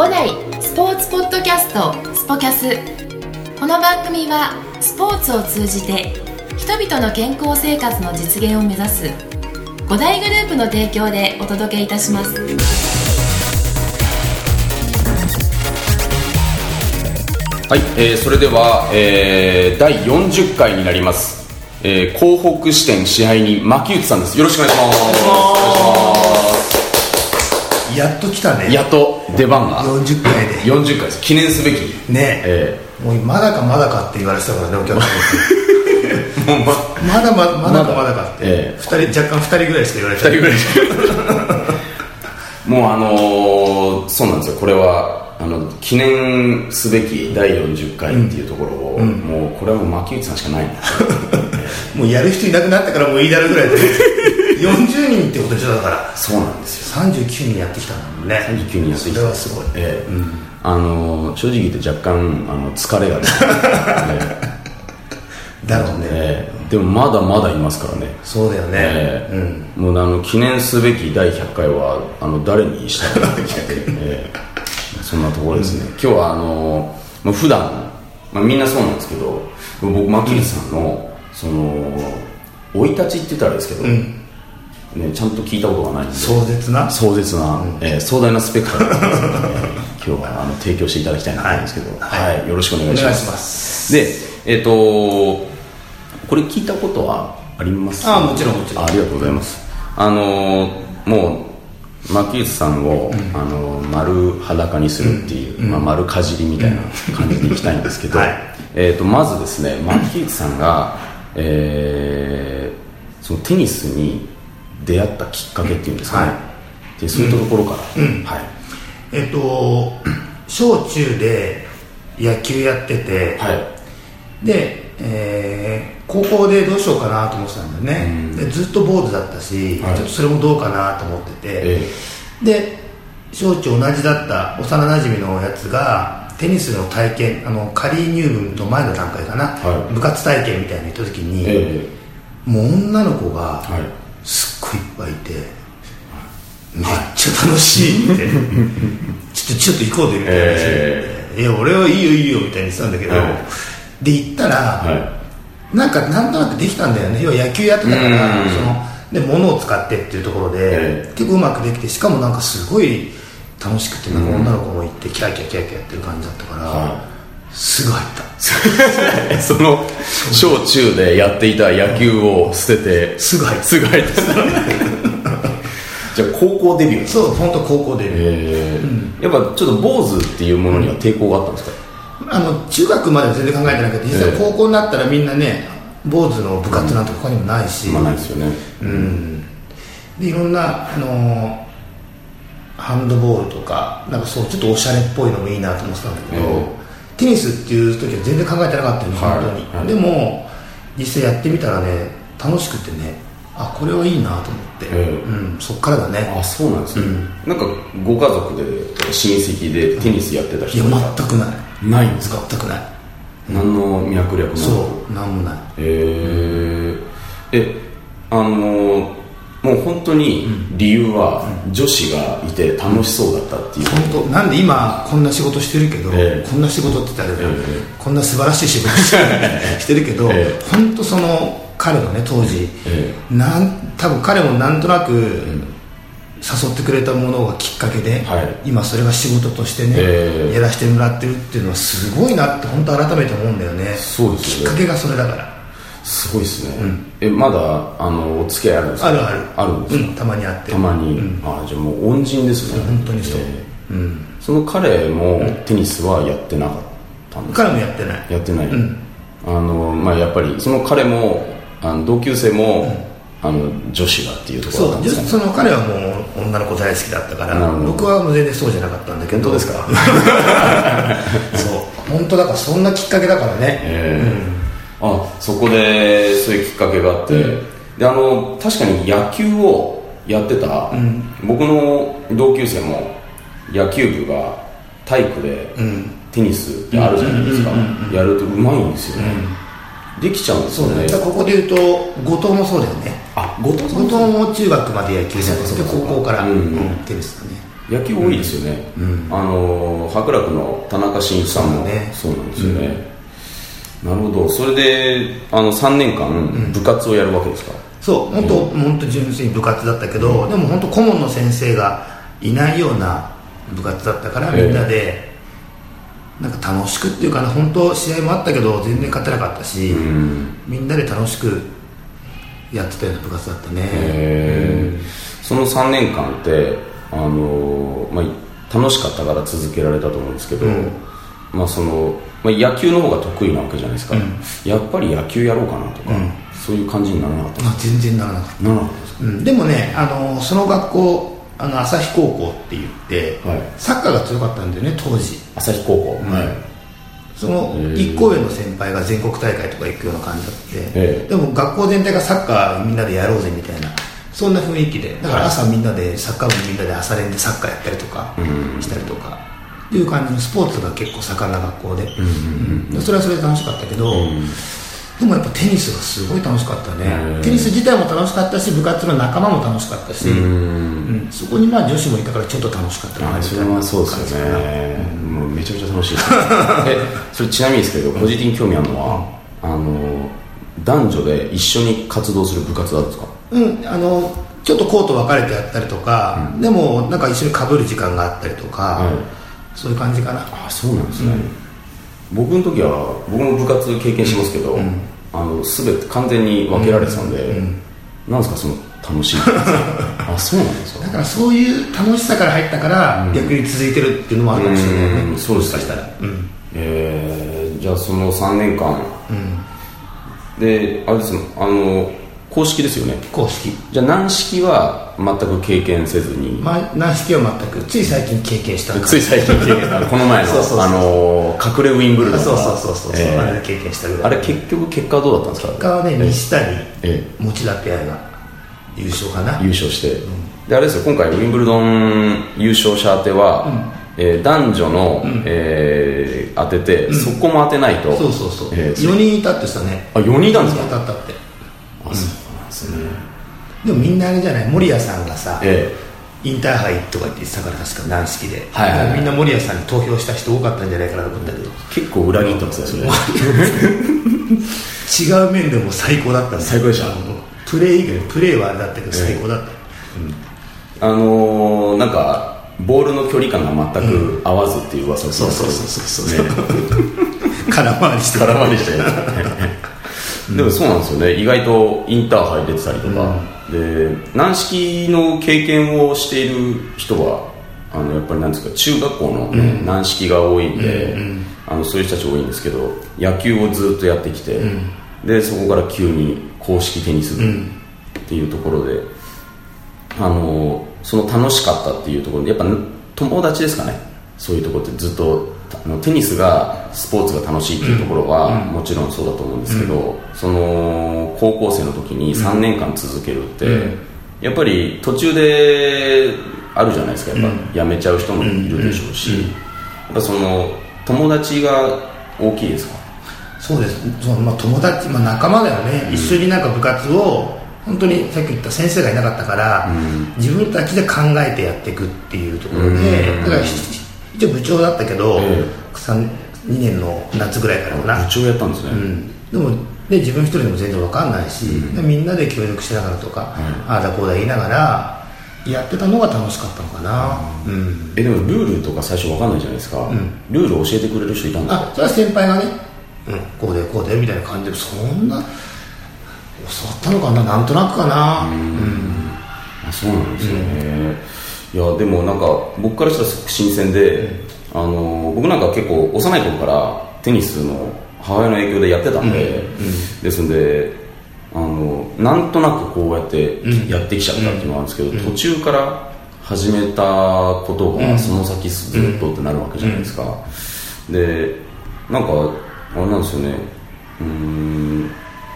五代スポーツポッドキャストスポキャス。この番組はスポーツを通じて人々の健康生活の実現を目指す五大グループの提供でお届けいたします。はい、えーそれでは、えー第40回になります、えー、広北支店支配人牧内さんです。よろしくお願いしますやっと来たね。やっと出番が。40回で。40回です。記念すべき。ね。えもうまだかまだかって言われてたからねお客さんー、もうままだままだかまだかって、ええ二人若干2人ぐらいしか言われて2人ぐらい。し かもうあのーそうなんですよ。これはあの記念すべき第40回っていうところを、もうこれはもう牧内さんしかない もうやる人いなくなったからもういいだろうぐらいで40人ってことでしょだから。そうなんですよ。39人やってきたんだもんね。39人やってきた。それはすごい。ええ。あのー正直言って若干あの疲れが 出て、ええ。だろうね、ええでもまだまだいますからね、そうだよね、ええ。うん。もうあの記念すべき第100回はあの誰にしたいか、ええ。そんなところですね、今日はあのまあ普段、まあみんなそうなんですけど僕牧内さんのその生い立ちって言ったらですけど、ね、ちゃんと聞いたことがないんで。壮絶な？壮絶な、えー壮大なスペクトラムですので、今日はあの提供していただきたいなと思うんですけど、はい。よろしくお願いします。でえっ、とこれ聞いたことはあります？あもちろんもちろん。あありがとうございます。あのーもう牧内さんを、あのー丸裸にするっていう、まあ、丸かじりみたいな感じでいきたいんですけど、はい。えー、とまずですね牧内さんが、えーそのテニスに出会ったきっかけっていうんですかね、はでそういったところから、はい。えっと小中で野球やってて、はい。で、えー高校でどうしようかなと思ってたんだよね、でずっと坊主だったし、はい。ちょっとそれもどうかなと思ってて、えで小中同じだった幼なじみのやつがテニスの体験あの仮入部の前の段階かな、はい。部活体験みたいなの行った時に、えもう女の子がはいいいっぱいいて、めっちゃ楽しいって。ちょっとちょっと行こうぜみたいな。話えで、いや俺はいいよいいよみたいに言ってたんだけど、はい。で行ったら、はなんかなんとなくできたんだよね。要は野球やってたからうん。そので物を使ってっていうところで、ええ結構うまくできてしかもなんかすごい楽しくてなんか女の子も行ってキャーキャーキャーキャーやってる感じだったから、はすぐ入った。い その小中でやっていた野球を捨ててすぐ入った。すぐ入った。じゃあ高校デビュー。そう本当高校で、えー。やっぱちょっと坊主っていうものには抵抗があったんですか、あの中学までは全然考えてなくて実際ええ高校になったらみんなね坊主の部活なんて他にもないし、まあないですよね。でいろんな、あのーハンドボールとかなんかそうちょっとおしゃれっぽいのもいいなと思ってたんだけど、えテニスっていう時は全然考えてなかったよね、はい。本当に、はい。でも実際やってみたらね楽しくてねあこれはいいなと思って、ええ。うん、そっからだね。あそうなんですね、なんかご家族で親戚でテニスやってたいや人とか全くない。ないんですか？全くない。何の脈略もそうなんもない。えー、えあのもう本当に理由は女子がいて楽しそうだったっていう、本当。なんで今こんな仕事してるけど、ええ。こんな仕事って言ったらええ。こんな素晴らしい仕事してるけど、ええ。本当その彼のね当時、えなん多分彼もなんとなく、誘ってくれたものがきっかけで、はい。今それが仕事としてね、ええ。やらせてもらってるっていうのはすごいなって本当改めて思うんだよね。そうですよね。きっかけがそれだからすごいですね、えまだあのお付き合いあるんですか？あるある。あるんですか、うん、たまにあって。たまに、あじゃあもう恩人ですね。本当にそう。えー。その彼もテニスはやってなかったんですか？彼もやってない。やってない、あのまあやっぱりその彼もあの同級生も、あの女子がっていうところそうだったんですかね。その彼はもう女の子大好きだったから僕はもう全然そうじゃなかったんだけど。本当ですか？そう。本当だからそんなきっかけだからね、えーあそこでそういうきっかけがあって、であの確かに野球をやってた、僕の同級生も野球部が体育でテニスってあるじゃないですか、やるとうまいんですよね、できちゃうんですよね。ここで言うと後藤もそうだよね。あ後藤後藤も中学まで野球でで高校から、テニスだね。野球多いですよね、あの白楽の田中真一さんもそうなんですよね、なるほど。それであの3年間部活をやるわけですか、そう。本当、本当純粋に部活だったけど、でも本当顧問の先生がいないような部活だったからみんなで、なんか楽しくっていうかな本当試合もあったけど全然勝てなかったし、みんなで楽しくやってたような部活だったね。その3年間ってあの、まあ、楽しかったから続けられたと思うんですけど、まあそのまあ、野球の方が得意なわけじゃないですか、やっぱり野球やろうかなとか、そういう感じにならなかった全然ならなかった。ならなかったですか、でもねあのその学校あの旭高校って言って、はい。サッカーが強かったんだよね当時。旭高校、はい。その1校上の先輩が全国大会とか行くような感じだって、ええ。でも学校全体がサッカーみんなでやろうぜみたいなそんな雰囲気で。だから朝みんなでサッカー部みんなで朝練でサッカーやったりとかしたりとかっていう感じのスポーツが結構盛んな学校で,、それはそれで楽しかったけど、でもやっぱテニスがすごい楽しかったね、テニス自体も楽しかったし部活の仲間も楽しかったし、うん。そこにまあ女子もいたからちょっと楽しかったなみそたいな。れはそうですよね、もうめちゃくちゃ楽しい それちなみにですけど個人的に興味あるのは、あの男女で一緒に活動する部活なんですか？うん、あのちょっとコート分かれてやったりとか、でもなんか一緒にかぶる時間があったりとか、はいそういう感じかな。あそうなんですね、僕の時は僕も部活経験しますけど、あの全て完全に分けられてたんで、なんですかその楽しい。あそうなんですか。だからそういう楽しさから入ったから、逆に続いてるっていうのもあるかもしれないね。うんそうですかしたら、うん。えーじゃあその3年間、であれですあの公式ですよね。公式。じゃあ軟式は全く経験せずに、まあ軟式は全く。つい最近経験したつい最近経験したこの前の そうそうそうあの隠れウィンブルドンそうそうそうそう、えーあれで経験したぐらい。あれ結局結果はどうだったんですか？結果はね西谷、え持田ペアが優勝かな。優勝して、であれですよ今回ウィンブルドン優勝者当ては、えー男女の、えー当てて、そこも当てないと。そうそうそう、えー4人いたってさね。あ4人いたんですか？当たったって。うなんですね、でもみんなあれじゃない？守谷さんがさ、えインターハイとか言ってたから確か軟式で、はいはいはい。みんな守谷さんに投票した人多かったんじゃないかなと思ったけど、ー結構裏切ってますね。そ れ違う面でも最高だったんだ最高でした。うんプレー以外プレーはあれだったけど最高だった、あのー、なんかボールの距離感が全く合わずっていう噂を聞いたんです。けどそうそうそうそう。空回りして空回りしてでもそうなんですよね。意外とインターハイ出てたりとか、で軟式の経験をしている人はあのやっぱりなんですか中学校の、ね軟式が多いんで、あのそういう人たち多いんですけど野球をずっとやってきて、でそこから急に公式テニス部っていうところで、あのその楽しかったっていうところでやっぱ友達ですかね。そういうところってずっとあのテニスがスポーツが楽しいっていうところはもちろんそうだと思うんですけど、その高校生の時に3年間続けるって、やっぱり途中であるじゃないですか。やっぱ、辞めちゃう人もいるでしょうし、やっぱその友達が大きいですか？そうです。そう、まあ、友達、まあ、仲間だよね、一緒になんか部活を本当にさっき言った先生がいなかったから、自分たちで考えてやっていくっていうところで、だからひ一応部長だったけど、え三2年の夏ぐらいからかな。部長やったんですね、うん、でもで自分一人でも全然わかんないし、でみんなで協力しながらとか、ああだこうだ言いながらやってたのが楽しかったのかな、うん、えでもルールとか最初わかんないじゃないですか、ルール教えてくれる人いたんですか？あそれは先輩がね、うん、こうでこうでみたいな感じでそんな教わったのかななんとなくかな。うん。あそうなんですね、いやでもなんか僕からしたらすごく新鮮で、あの僕なんか結構幼い頃からテニスの母親の影響でやってたんで、ですんであのなんとなくこうやってやってきちゃったっていうのがあるんですけど、途中から始めたことがその先ずっとってなるわけじゃないですか、でなんかあれなんですよね。うーん。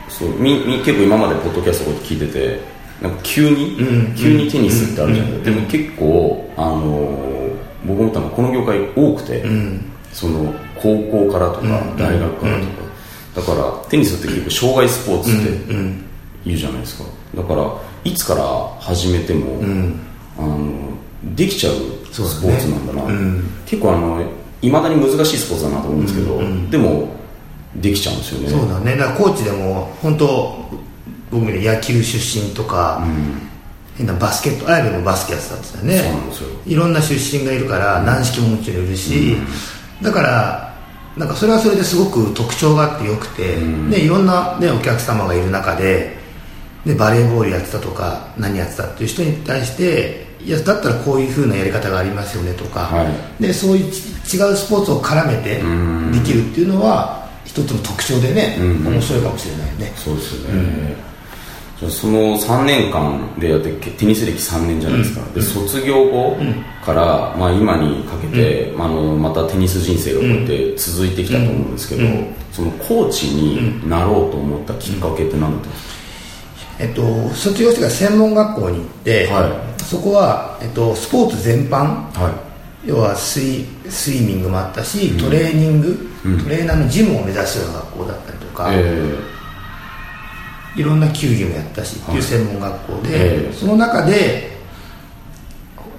そうみみ結構今までポッドキャストを聞いててなんか急に、急にテニスってあるじゃないですか、でも結構あの僕思ったのはこの業界多くて、その高校からとか大学からとか、だからテニスって結構障害スポーツって言うじゃないですか。だからいつから始めても、あのできちゃうスポーツなんだな、うん、結構あのいまだに難しいスポーツだなと思うんですけど、うん。うん、でもできちゃうんですよね。そうだね。だからコーチでも本当僕ね野球出身とか、うん、変なバスケット綾部もバスケやってたんですよね。いろんな出身がいるから軟式ももちろんいるし、だからなんかそれはそれですごく特徴があってよくて、でいろんな、ね、お客様がいる中ででバレーボールやってたとか何やってたっていう人に対していやだったらこういうふうなやり方がありますよねとか、はい、でそういう違うスポーツを絡めてできるっていうのは一つの特徴でね、面白いかもしれないね。そうですよね、その3年間でやってテニス歴3年じゃないですか、で卒業後から、まあ、今にかけて、まあ、あのまたテニス人生がこうやって続いてきたと思うんですけど、そのコーチになろうと思ったきっかけって何だったんですか？えっと、卒業してから専門学校に行って、はい、そこは、えっと、スポーツ全般、はい、要はスイスイミングもあったし、トレーニング、うん、トレーナーのジムを目指すような学校だったりとか、えー、いろんな球技もやったしっていう専門学校で、はい、その中で、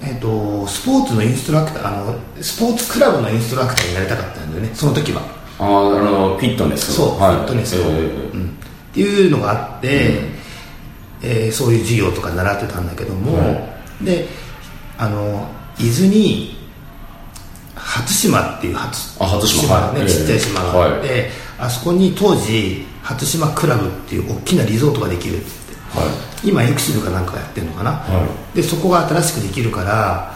えっと、スポーツのインストラクターあのスポーツクラブのインストラクターになりたかったんだよねその時は。ああのフィットネスそう、はい、フィットネスを、えー、うん、っていうのがあって、うん。えー、そういう授業とか習ってたんだけども、うん、であの伊豆に初島っていう初あ初島。ね、はい、ちっちゃい島があって、はい、あそこに当時初島クラブっていう大きなリゾートができるって、はい、今エクシブかなんかやってるのかな、はい、でそこが新しくできるから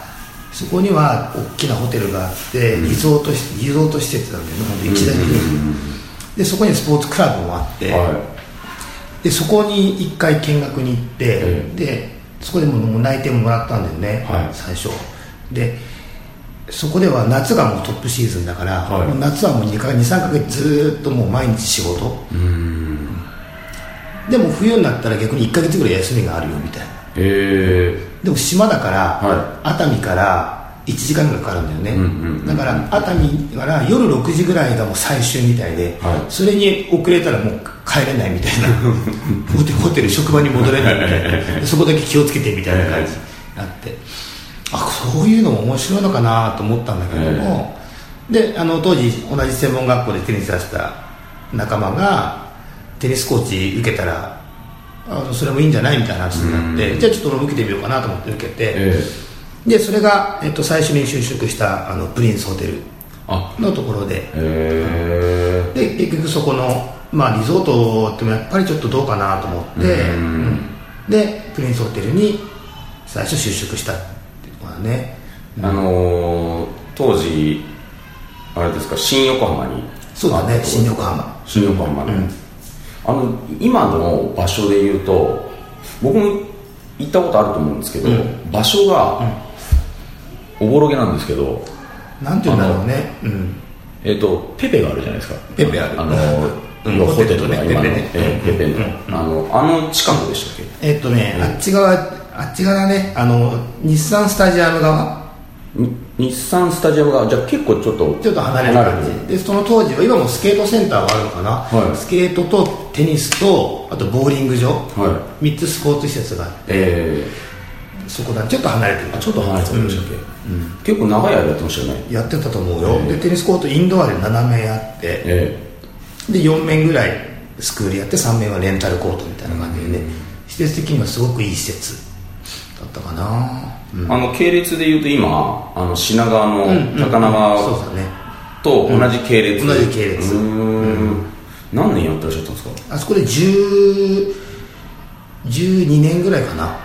そこには大きなホテルがあってリゾートリゾート施設なんだよね。本当一台でそこにスポーツクラブもあって、はい。でそこに1回見学に行って、えー、でそこでも内定ももらったんだよね、はい、最初。でそこでは夏がもうトップシーズンだから、はい、夏はもう23か月ずっともう毎日仕事。でも冬になったら逆に1か月ぐらい休みがあるよみたいな。へえでも島だから、はい、熱海から1時間ぐらいかかるんだよね、だから熱海から夜6時ぐらいがもう最終みたいで、はい、それに遅れたらもう帰れないみたいな。ホテル職場に戻れないみたいな。そこだけ気をつけてみたいな感じになってあそういうのも面白いのかなと思ったんだけども、であの当時同じ専門学校でテニスやってた仲間がテニスコーチ受けたらあのそれもいいんじゃないみたいな話になって、じゃあちょっと俺も受けてみようかなと思って受けて、えーでそれが、えっと、最初に就職したあのプリンスホテルのところで。で結局そこの、まあ、リゾートってもやっぱりちょっとどうかなと思って、うん、でプリンスホテルに最初就職したっていうのはね、あのー、当時あれですか新横浜に。そうだね新横浜。新横浜ね、うん、あの今の場所でいうと僕も行ったことあると思うんですけど、うん、場所が、おぼろげなんですけどなんていうんだろうね、うん、えっ、ー、とペペがあるじゃないですか。ペペある。あの、うん、ホテルね今の。ペペね、えー、ペペの、うん、あのあの近くでしたっけ？えっ、ー、とね、あっち側あっち側ねあの日産スタジアム側。日産スタジアム側。じゃあ結構ちょっとちょっと離れる感じ。でその当時は今もスケートセンターがあるのかな、はい、スケートとテニスとあとボーリング場、はい、3つスポーツ施設があって、えー、そこだ。ちょっと離れてる。ちょっと離れてましたっけ、うん、結構長い間やってましたよね。やってたと思うよ、えー、でテニスコートインドアで7面あって、えー、で4面ぐらいスクールやって3面はレンタルコートみたいな感じでね、うん、施設的にはすごくいい施設だったかな、うん、あの系列でいうと今あの品川の高輪、そうだね。と同じ系列、同じ系列。何年やってらっしゃったんですか？あそこで10 12年ぐらいかな。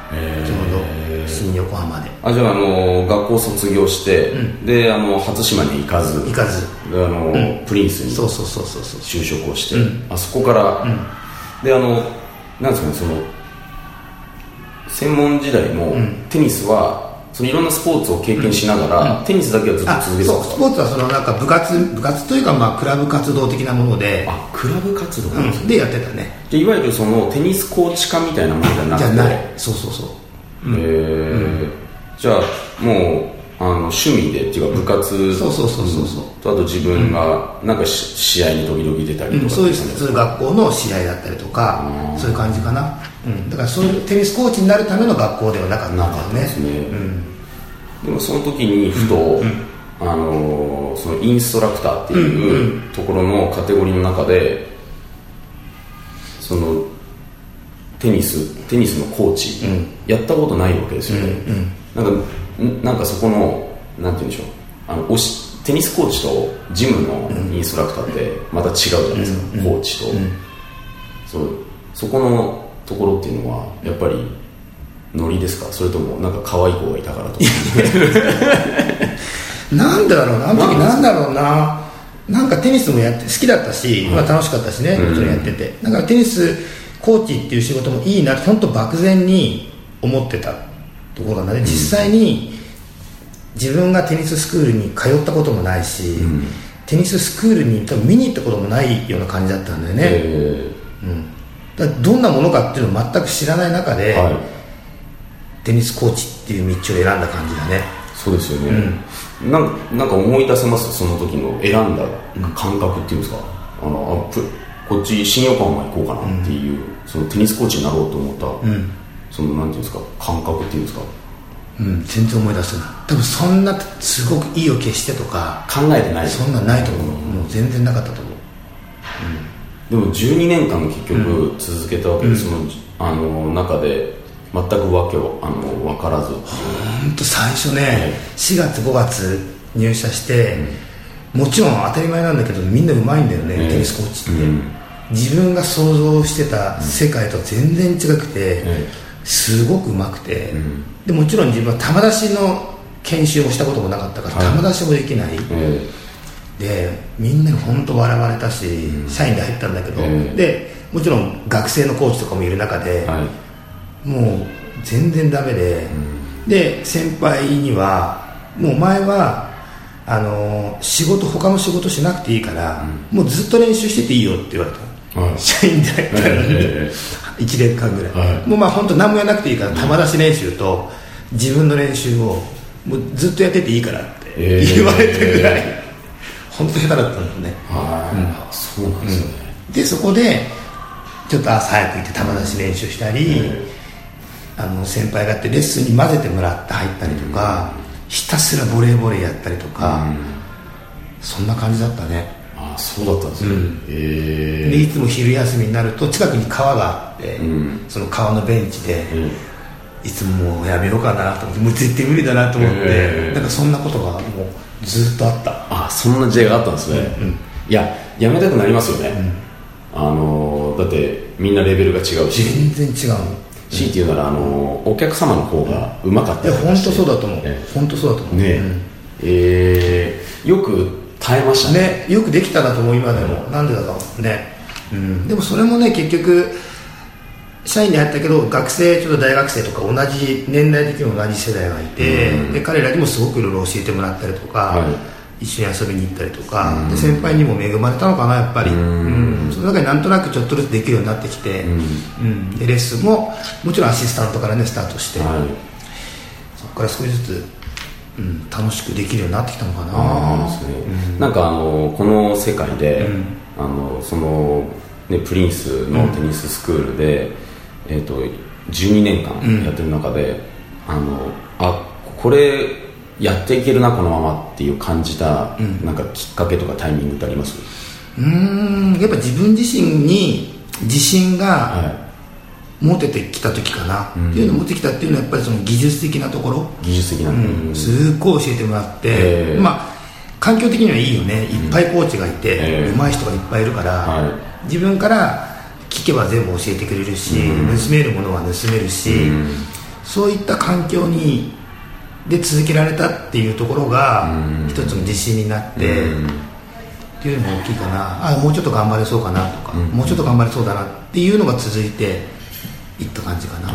ちょうど。新横浜で。あじゃあ、あの学校卒業して、うん、であの初島に行かず行かず。であの、うん、プリンスにそうそうそうそうそう。就職をして、うん、あそこから、であのなんですかねその専門時代も、テニスはそのいろんなスポーツを経験しながら、うん、テニスだけはずっと続けてた。そうスポーツはそのなんか部活部活というかまあクラブ活動的なもので。あクラブ活動？なん。です、ね、でやってたね。でいわゆるそのテニスコーチ化みたいなものじゃなくて？じゃない。そうそうそう。へえじゃあもうあの趣味でっていうか部活そうそうそうそうそう。とあと自分がなんか試合に時々出たりとか、うん、そういう学校の試合だったりとかそういう感じかな、うん、だからそういうテニスコーチになるための学校ではなかったんだよね。ですね、うん、でもその時にふと、あのそのインストラクターっていうところのカテゴリーの中でそのテニステニスのコーチ、やったことないわけですよね、なんかなんかそこのなんて言うんでしょう。あのおしテニスコーチとジムのインストラクターってまた違うじゃないですか、コーチと、そう。そこのところっていうのはやっぱりノリですか？それともなんか可愛い子がいたからとか。なんだろうな。あの時なんだろうな。なんかテニスもやって好きだったし、まあ、楽しかったしね。もちろんやってて、だからテニスコーチっていう仕事もいいな本当漠然に思ってたところなんで、実際に自分がテニススクールに通ったこともないし、テニススクールに多分見に行ったこともないような感じだったんだよね、えうん、だどんなものかっていうのを全く知らない中で、ーはい。テニスコーチっていう道を選んだ感じだね。そうですよね、なんなんか思い出せます？その時の選んだ感覚っていうんですか、あのあプこっち新横浜行こうかなっていう、そのテニスコーチになろうと思った、そのなんていうんですか感覚っていうんですか？うん全然思い出せない。多分そんなすごく意を決してとか考えてない。そんなんないと思う、もう全然なかったと思う。でも12年間結局続けたわけで、そのあの中で全くわけをあの分からず。本当最初ね、4月5月入社して、もちろん当たり前なんだけどみんなうまいんだよね、ええテニスコーチって、うん。自分が想像してた世界と全然違くて、えすごくうまくて、ん。でもちろん自分は球出しの研修もしたこともなかったから、はい。球出しもできない、えでみんなに本当笑われたし、社員で入ったんだけど、ええ。でもちろん学生のコーチとかもいる中で、えはい。もう全然ダメで、で先輩にはもうお前はあの仕事他の仕事しなくていいから、もうずっと練習してていいよって言われた、はい。社員で入ったら、え1年間ぐらい、はい。もうまあ本当何もやらなくていいから球出し練習と自分の練習をもうずっとやってていいからってええ言われたぐらい、本当下手だったんですね。はい、そうなんですよね、でそこでちょっと朝早く行って球出し練習したり、えあの先輩がやってレッスンに混ぜてもらって入ったりとか、ひたすらボレーボレーやったりとか、そんな感じだったね。ああそうだったんですね、えでいつも昼休みになると近くに川があって、ん。その川のベンチで、えいつももうやめようかなと思ってもう絶対無理だなと思って、ええ。なんかそんなことがもうずっとあった。あそんな時代があったんですね、いややめたくなりますよね、あのだってみんなレベルが違うし。全然違うの。強いて言うならあのお客様の方がうまかったいや本当そうだと思う、え本当そうだと思う。ねうん。えーよく耐えましたね。ね、よくできたなと思う今でも、なんでだろう。ね、うん、でもそれもね結局社員で入ったけど学生ちょっと大学生とか同じ年代的に同じ世代がいて、うん。で彼らにもすごくいろいろ教えてもらったりとか、はい。一緒に遊びに行ったりとか、で先輩にも恵まれたのかなやっぱり、うん。その中になんとなくちょっとずつできるようになってきて、うん。でレッスンももちろんアシスタントからねスタートして、はい。そこから少しずつ、うん、楽しくできるようになってきたのかな、ね。なんかあのこの世界で、あのその、ね、プリンスのテニススクールで、えー、と12年間やってる中で、あのあこれやっていけるなこのままっていう感じた、なんかきっかけとかタイミングってあります？うーんやっぱ自分自身に自信がは持ててきた時かな、っていうのを持ってきたっていうのはやっぱりその技術的なところ、い技術的な、うん。すっごい教えてもらって、ええ。まあ環境的にはいいよね。いっぱいコーチがいて、ええ。上手い人がいっぱいいるから、は自分から聞けば全部教えてくれるし、盗めるものは盗めるし、そういった環境にで続けられたっていうところが一つの自信になって、っていうのも大きいかな。あもうちょっと頑張れそうかなとか、もうちょっと頑張れそうだなっていうのが続いていった感じかな、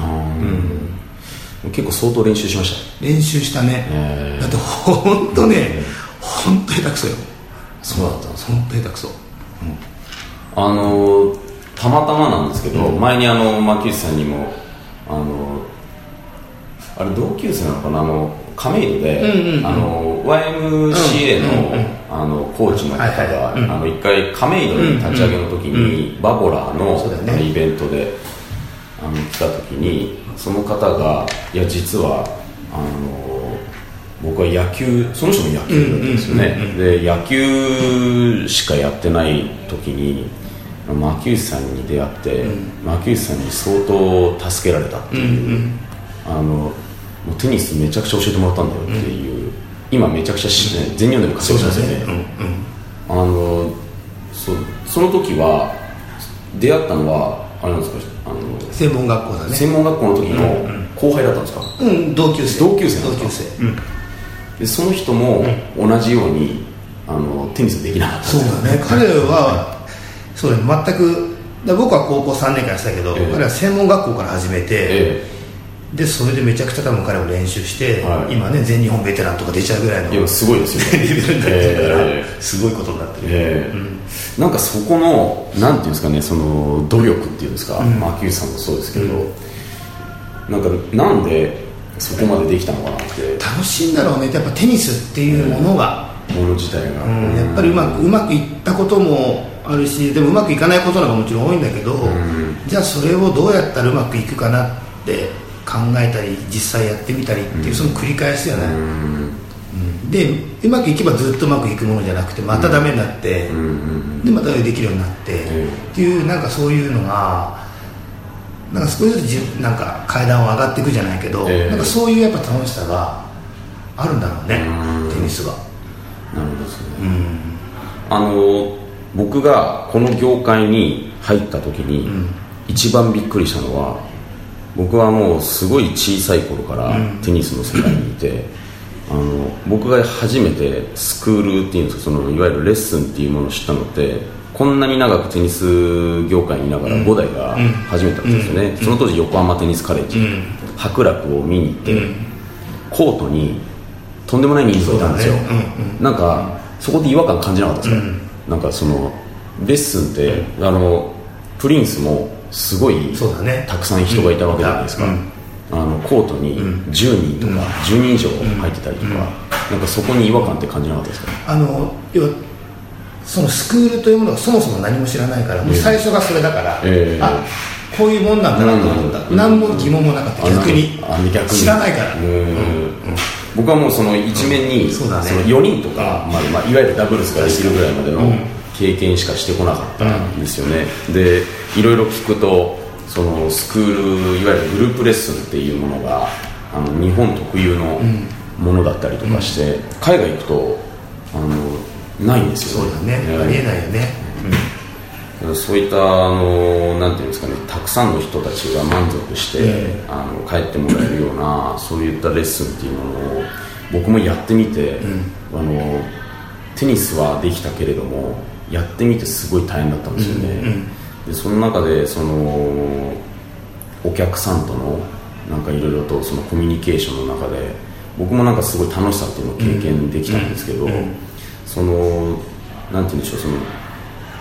結構相当練習しまし練習したね、えだって本当ね本当下手くそよ。たそうだったんです本当下手くそ。あのたまたまなんですけど、前にあの牧内さんにもあのあれ同級生なのかな？あの亀戸で、あの YMCA の,、あのコーチの方が、はいはいうん。あの一回亀戸に立ち上げの時に、バボラーのね。イベントであの来た時にその方がいや実はあの僕は野球その人も野球だったんですよね、で野球しかやってない時に牧内さんに出会って、牧内さんに相当助けられたっていう、あのもうテニスめちゃくちゃ教えてもらったんだよっていう、今めちゃくちゃ知って、全日本でも活躍してますよね、あのそその時は出会ったのはあれなんですかあの専門学校だね。専門学校の時の後輩だったんですか？うん、同級生。同級生同級生、うん、でその人も同じようにあのテニスできなかったそうだね。彼はそう全く僕は高校3年間したけど、えー、彼は専門学校から始めて、えー、でそれでめちゃくちゃ多分彼も練習して、はい、今ね全日本ベテランとか出ちゃうぐらいのいやすごいですよね。レベルになってるから、えー、すごいことになってる、えーうん、なんかそこのなんていうんですかねその努力っていうんですか、うん、さんもそうですけど、うん、なんかなんでそこまでできたのかなって。楽しいんだろうねやっぱテニスっていうものが、もの自体が、うん、やっぱりうまくうまくいったこともあるしでもうまくいかないことなんかもちろん多いんだけど、じゃあそれをどうやったらうまくいくかなって考えたり実際やってみたりっていうその繰り返しじゃない、でうまくいけばずっとうまくいくものじゃなくてまたダメになって、でまたできるようになって、っていうなんかそういうのがなんか少しずつなんか階段を上がっていくじゃないけど、えー、なんかそういうやっぱ楽しさがあるんだろうねテニスがなるほどですね、あの僕がこの業界に入った時に、一番びっくりしたのは僕はもうすごい小さい頃からテニスの世界にいて、あの僕が初めてスクールっていうんですかそのいわゆるレッスンっていうものを知ったのってこんなに長くテニス業界にいながら5代が初めてだったんですよね、その当時横浜テニスカレッジ、伯楽を見に行って、コートにとんでもない人数いたんですよ、なんかそこで違和感感じなかったですか、なんかそのレッスンって、あのプリンスもすごい、ね、たくさん人がいたわけじゃないですか、あのコートに10人とか10人以上入ってたりとか、なんかそこに違和感って感じなかったですか？あの要はそのスクールというものがそもそも何も知らないから、もう最初がそれだから、えー、あこういうもんなんだなと思った、うん、何も疑問もなかった。逆に。知らないから、僕はもうその一面にその4人とか、まあまあ、いわゆるダブルスができるぐらいまでの経験しかしてこなかったんですよね、でいろいろ聞くとそのスクールいわゆるグループレッスンっていうものがあの日本特有のものだったりとかして、海外行くとあのないんですよ、ね、そうだね、ありえないよね、うん、そういったあのなんていうんですかねたくさんの人たちが満足して、うん、あの帰ってもらえるようなそういったレッスンっていうものを僕もやってみて、うん、あのテニスはできたけれどもやってみてすごい大変だったんですよね、でその中でそのお客さんとのなんかいろいろとそのコミュニケーションの中で僕もなんかすごい楽しさっていうのを経験できたんですけど、そのなんて言うんでしょうその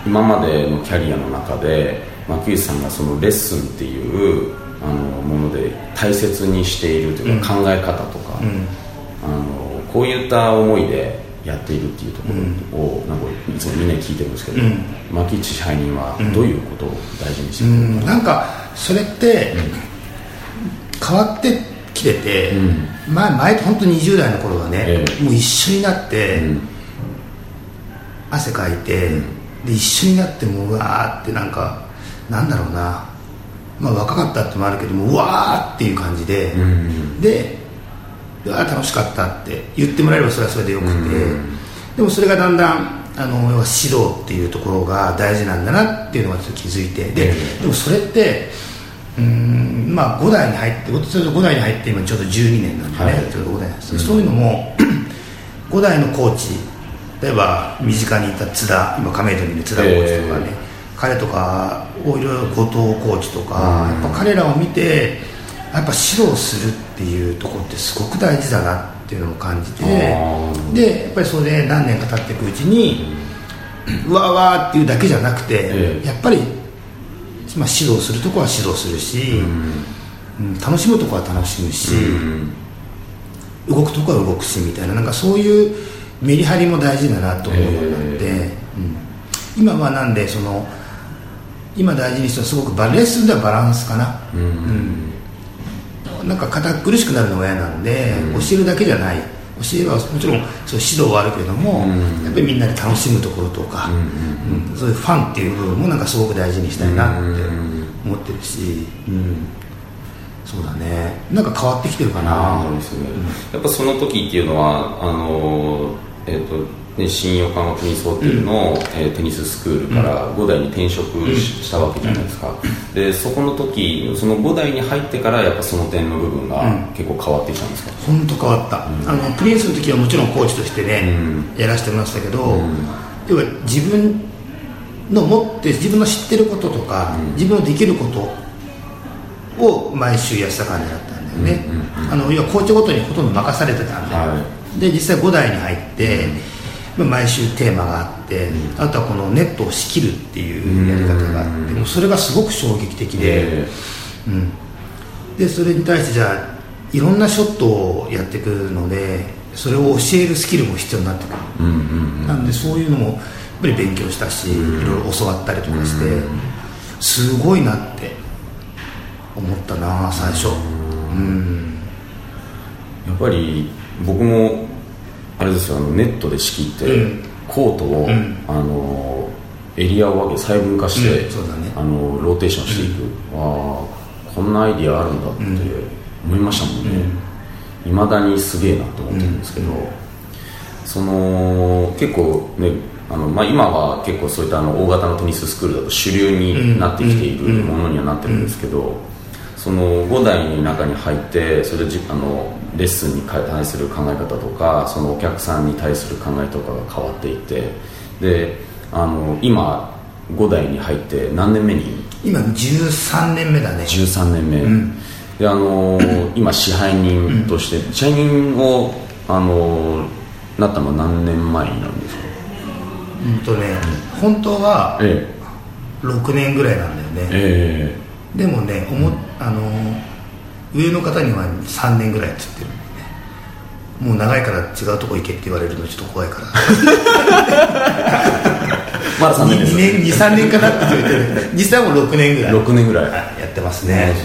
今までのキャリアの中で牧内さんがそのレッスンっていうあのもので大切にしているというか、考え方とか、うん、あのこういった思いでやっているっていうところを、うん、なんかいつもみんなに聞いてるんですけど、うん、牧内支配人はどういうことを大事にしてるのか、うん、なんかそれって変わってきてて、前前と本当に20代の頃はね、えー、もう一緒になって、汗かいて、で一緒になってもうわーってなんかなんだろうな。まあ若かったってもあるけどもうわーっていう感じで、うん、であ楽しかったって言ってもらえればそれはそれでよくて、うん、でもそれがだんだんあの指導っていうところが大事なんだなっていうのがちょっと気づいてででもそれってうんまあ5代に入って5代に入って今ちょうど12年なんでね、はい、ちょうど5代、うん、そういうのも 5代のコーチ例えば身近にいた津田今亀戸にいる津田コーチとかね、えー、彼とかをいろいろ後藤コーチとか、やっぱ彼らを見てやっぱ指導するっていうところってすごく大事だなっていうのを感じてでやっぱりそれで何年か経っていくうちに、うわわっていうだけじゃなくて、えー、やっぱり、まあ、指導するとこは指導するし、うん、楽しむとこは楽しむし、うん、動くとこは動くしみたいななんかそういうメリハリも大事だなと思うようになって、うん、今はなんでその今大事にしてるすごくバレッスンではバランスかな、うん、うん、なんか堅苦しくなるのが嫌なんで、教えるだけじゃない。えはもちろんそう指導はあるけれども、やっぱりみんなで楽しむところとか、うんそういうファンっていう部分もなんかすごく大事にしたいなって思ってるし、うん。そうだね。なんか変わってきてるかな。やっぱその時っていうのはあのえっ、ー、とで新横浜国総っていうのを、うん、えー、テニススクールから5代に転職し,、たわけじゃないですか、でそこの時その5代に入ってからやっぱその点の部分が結構変わってきたんですか？本当変わった、うん、あのプリンスの時はもちろんコーチとしてね、うん、やらせてもらってたけど、要は自分の持って自分の知ってることとか、自分のできることを毎週やってた感じだったんだよね、あの要はコーチごとにほとんど任されてたんで、はい、で実際5代に入って、毎週テーマがあって、あとはこのネットを仕切るっていうやり方があってもうそれがすごく衝撃的で,、うん、でそれに対してじゃあいろんなショットをやっていくのでそれを教えるスキルも必要になってくる、なんでそういうのもやっぱり勉強したし、いろいろ教わったりとかして、すごいなって思ったな最初、うん、やっぱり僕もあれですよあのネットで仕切って、うん、コートを、うん、あのエリアを分け細分化して、うんね、あのローテーションしていく、うん、あこんなアイディアあるんだって思いましたもんね。いま、だにすげえなと思ってるんですけど、その結構ねあのまあ、今は結構そういったあの大型のテニススクールだと主流になってきているものにはなってるんですけど、その5代の中に入ってそれであのレッスンに対する考え方とかそのお客さんに対する考えとかが変わっていってであの今5代に入って何年目に？今13年目だね。13年目、うん、であの今支配人として、うん、支配人をあのなったのは何年前になるんですか？うんとね、本当は6年ぐらいなんだよね、ええ、でもね、思あの上の方には3年ぐらいって言ってるんでね。もう長いから違うとこ行けって言われるのちょっと怖いから。まだ3年です23年かなって言ってる実際もう6年ぐらい。6年ぐらい。やってますね、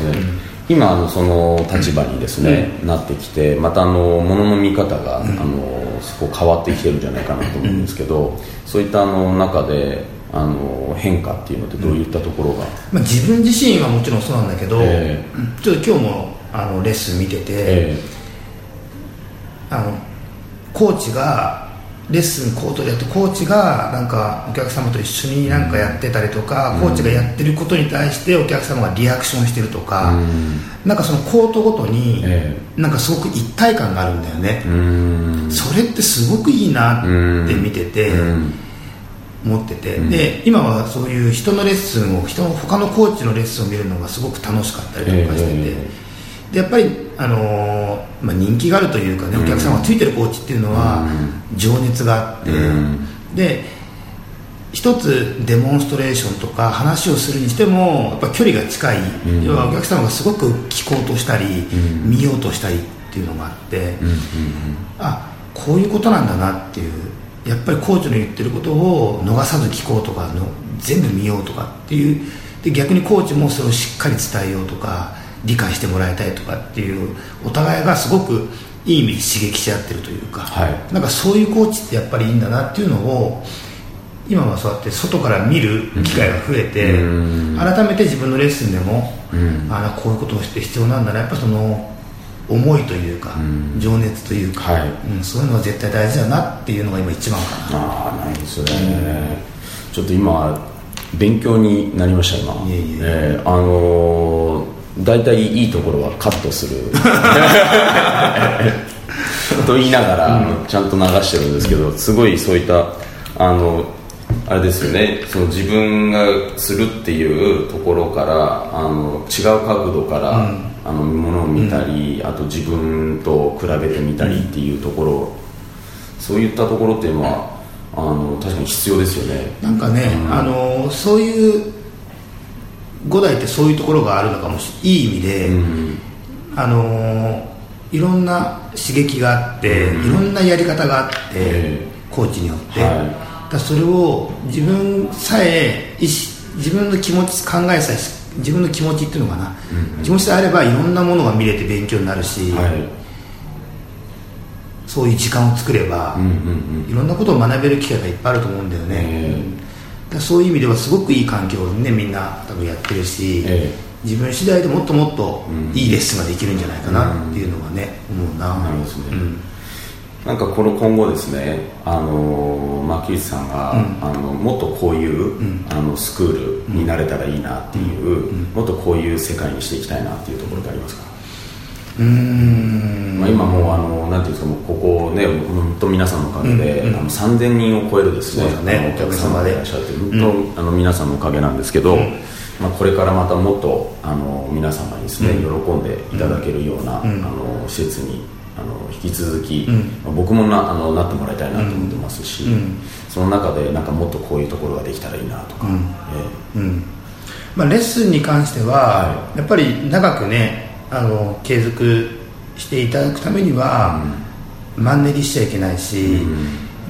今あのその立場にですね、うん、なってきてまたあのものの見方が、うん、あのそこ変わってきてるんじゃないかなと思うんですけど、うん、そういったあの中であの変化っていうのってどういったところが、まあ、自分自身はもちろんそうなんだけど、えー、ちょっと今日もあのレッスン見てて、えー、あのコーチがレッスンコートでやってコーチがなんかお客様と一緒になんかやってたりとか、うん、コーチがやってることに対してお客様がリアクションしてるとか、うん、なんかそのコートごとになんかすごく一体感があるんだよね、うん、それってすごくいいなって見てて、思ってて、で今はそういう人のレッスンを人の他のコーチのレッスンを見るのがすごく楽しかったりとかしてて、えー、でやっぱり、あのー、まあ、人気があるというかね、お客さんがついてるコーチっていうのは情熱があって、で一つデモンストレーションとか話をするにしてもやっぱ距離が近い、要はお客様がすごく聞こうとしたり、見ようとしたりっていうのがあって、あこういうことなんだなっていうやっぱりコーチの言ってることを逃さず聞こうとかの全部見ようとかっていう。で逆にコーチもそれをしっかり伝えようとか理解してもらいたいとかっていうお互いがすごくいい意味刺激し合ってるというか、はい、なんかそういうコーチってやっぱりいいんだなっていうのを今はそうやって外から見る機会が増えて、改めて自分のレッスンでも、あこういうことをして必要なんだな。やっぱその思いというか、うん、情熱というか、はい。うん、そういうのは絶対大事だなっていうのが今一番かな。ああないですよね、うん、ちょっと今勉強になりました今。いえいえ。えー、あのー、大体いいところはカットする。と言いながら、ちゃんと流してるんですけどすごいそういったあのあれですよね。その自分がするっていうところからあの違う角度から、あのものを見たり、うん、あと自分と比べてみたりっていうところ、そういったところっていうのはあの確かに必要ですよね。なんかね、うん、あのそういう五代ってそういうところがあるのかもしい。い意味で、うん、あのいろんな刺激があって、いろんなやり方があって、えー、コーチによって、はい、だそれを自分さえ意思自分の気持ち考えさえ自分の気持ちっていうのかな、うんうん、気持ちであればいろんなものが見れて勉強になるし、はい、そういう時間を作れば、うんうんいろんなことを学べる機会がいっぱいあると思うんだよね、だそういう意味ではすごくいい環境をねみんな多分やってるし、え自分次第でもっともっとうん。いいレッスンができるんじゃないかなっていうのはね、思うな。なるほどね。うんなんかこの今後ですね、あのまあ、木内さんが、うん。あのもっとこういう、ん。あのスクールになれたらいいなっていう、もっとこういう世界にしていきたいなっていうところってありますか、うーん。まあ、今もうあのなんていうんですかもうここね本当皆さんのおかげで、うん。うん。あの3000人を超えるですねねお客様でいらっしゃってん。本当、あの皆さんのおかげなんですけど、まあ、これからまたもっとあの皆様にですね、喜んでいただけるような、うん。あの施設にあの引き続き、うん。まあ僕もなあのなってもらいたいなと思ってますし、うん。その中でなんかもっとこういうところができたらいいなとか、うん。えうん。まあ、レッスンに関しては、はやっぱり長くねあの継続していただくためには、マンネリしちゃいけないし、うん。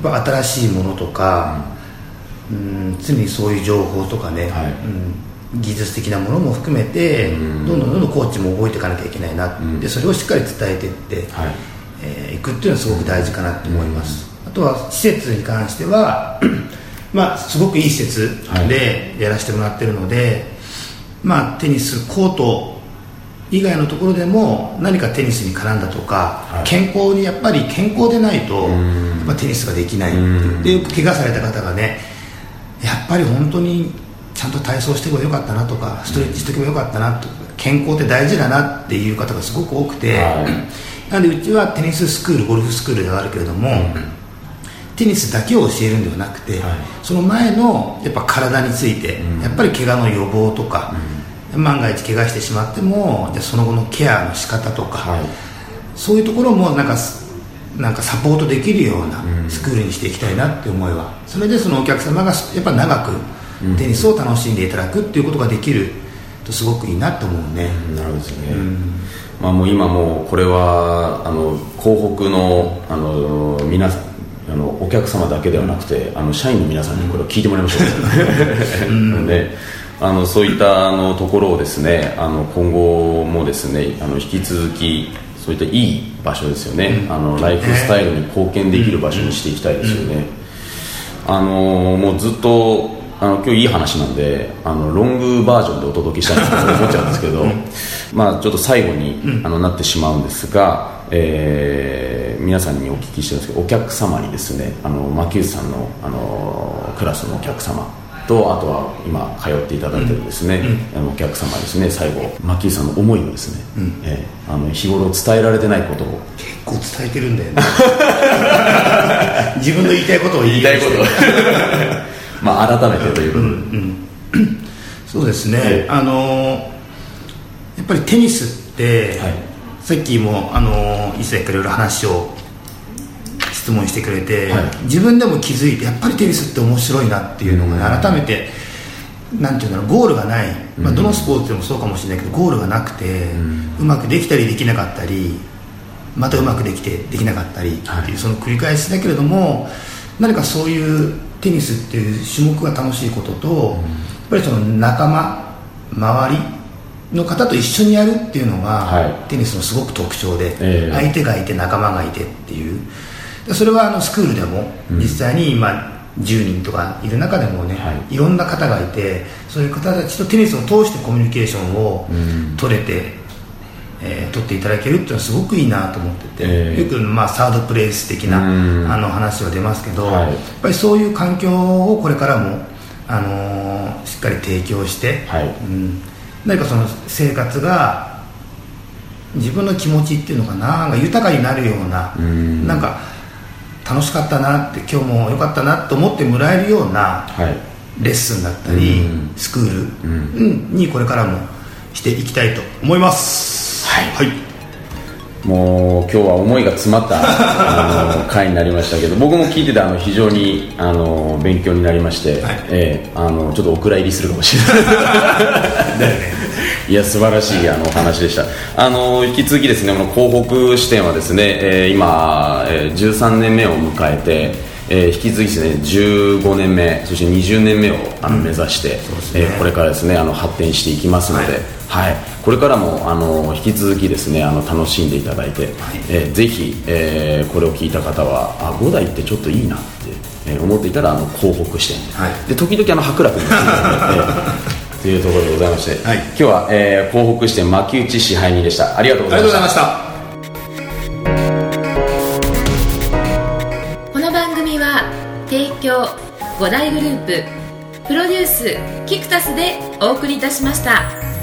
やっぱ新しいものとか、うん、常にそういう情報とかね、はい。うん、技術的なものも含めて、うん。どんどんどんどんコーチも覚えていかなきゃいけないな、うん。でそれをしっかり伝えていって、はい。えーいくっていうのはすごく大事かなと思います、あとは施設に関しては まあすごくいい施設でやらせてもらってるので、まあテニスコート以外のところでも何かテニスに絡んだとか、はい。健康にやっぱり健康でないと、テニスができないでよく怪我された方がねやっぱり本当にちゃんと体操してもよかったなとかストレッチしておけばよかったなとか健康って大事だなっていう方がすごく多くて、はい。なのでうちはテニススクールゴルフスクールではあるけれども、テニスだけを教えるんではなくて、はい。その前のやっぱ体について、うん。やっぱり怪我の予防とか、万が一怪我してしまってもじゃあその後のケアの仕方とか、はい。そういうところもなんかすなんかサポートできるようなうん。スクールにしていきたいなって思いは。それでそのお客様がやっぱ長くテニスを楽しんでいただくっていうことができる。とすごくいいなと思うね、なるほどですね、まあ、もう今もうこれはあの広北のあの皆さんあのお客様だけではなくてあの社員の皆さんにこれを聞いてもらいましょう、で あのそういったあのところをですねあの今後もですねあの引き続きそういったいい場所ですよね、あのライフスタイルに貢献できる場所にしていきたいですよね、あのもうずっとあの今日いい話なんであのロングバージョンでお届けしたいなと思っちゃうんですけど、まあちょっと最後に、あのなってしまうんですが、えー皆さんにお聞きしてるんですけどお客様にですねあの牧内さんのあのクラスのお客様とあとは今通っていただいてるですね、あのお客様ですね最後牧内さんの思いをですね、えーあの日頃伝えられてないことを。結構伝えてるんだよね。自分の言いたいことを言いたいこと。をまあ改めてということで、そうですね、ええ。あのやっぱりテニスって、はい。さっきもあの一切からいろいろ話を質問してくれて、はい。自分でも気づいてやっぱりテニスって面白いなっていうのがね、改めてなんていうんだろうゴールがない、まあ、どのスポーツでもそうかもしれないけどゴールがなくて、うまくできたりできなかったりまたうまくできてできなかったりっていう、はい。その繰り返しだけれども何かそういうテニスっていう種目が楽しいことと、やっぱりその仲間周りの方と一緒にやるっていうのが、はい。テニスのすごく特徴で、ええ。相手がいて仲間がいてっていう。でそれはあのスクールでも実際に今10人とかいる中でもね、、はいろんな方がいてそういう方たちとテニスを通してコミュニケーションをうん。取れて、えー取っていただけるっていうのはすごくいいなと思ってて、ええ。よく、まあ、サードプレイス的なうん。あの話は出ますけど、はい。やっぱりそういう環境をこれからも、あのーしっかり提供して、はい。うん、何かその生活が自分の気持ちっていうのかななんか豊かになるような、うん。なんか楽しかったなって今日も良かったなと思ってもらえるようなはい。レッスンだったり、うん。スクール、うんにこれからもしていきたいと思いますはい。はい、もう今日は思いが詰まったあの 回になりましたけど僕も聞いててあの非常にあの勉強になりまして、はい。ええあのちょっとお蔵入りするかもしれない。いや素晴らしいあのお話でした。あの引き続きですねこの広北支店はですね、えー今、えー13年目を迎えて、えー引き続きですね15年目そして20年目をあの目指して、そうですね。えーこれからですねあの発展していきますので、はいはい、これからもあの引き続きですねあの楽しんでいただいて、はい、えー、ぜひ、えー、これを聞いた方はあ5台ってちょっといいなって、えー、思っていたらあの広北して、はい、で時々あの白楽にもつい てというところでございまして、はい、今日は、えー、広北支店牧内支配人でした。ありがとうございました。この番組は提供5大グループプロデュースキクタスでお送りいたしました。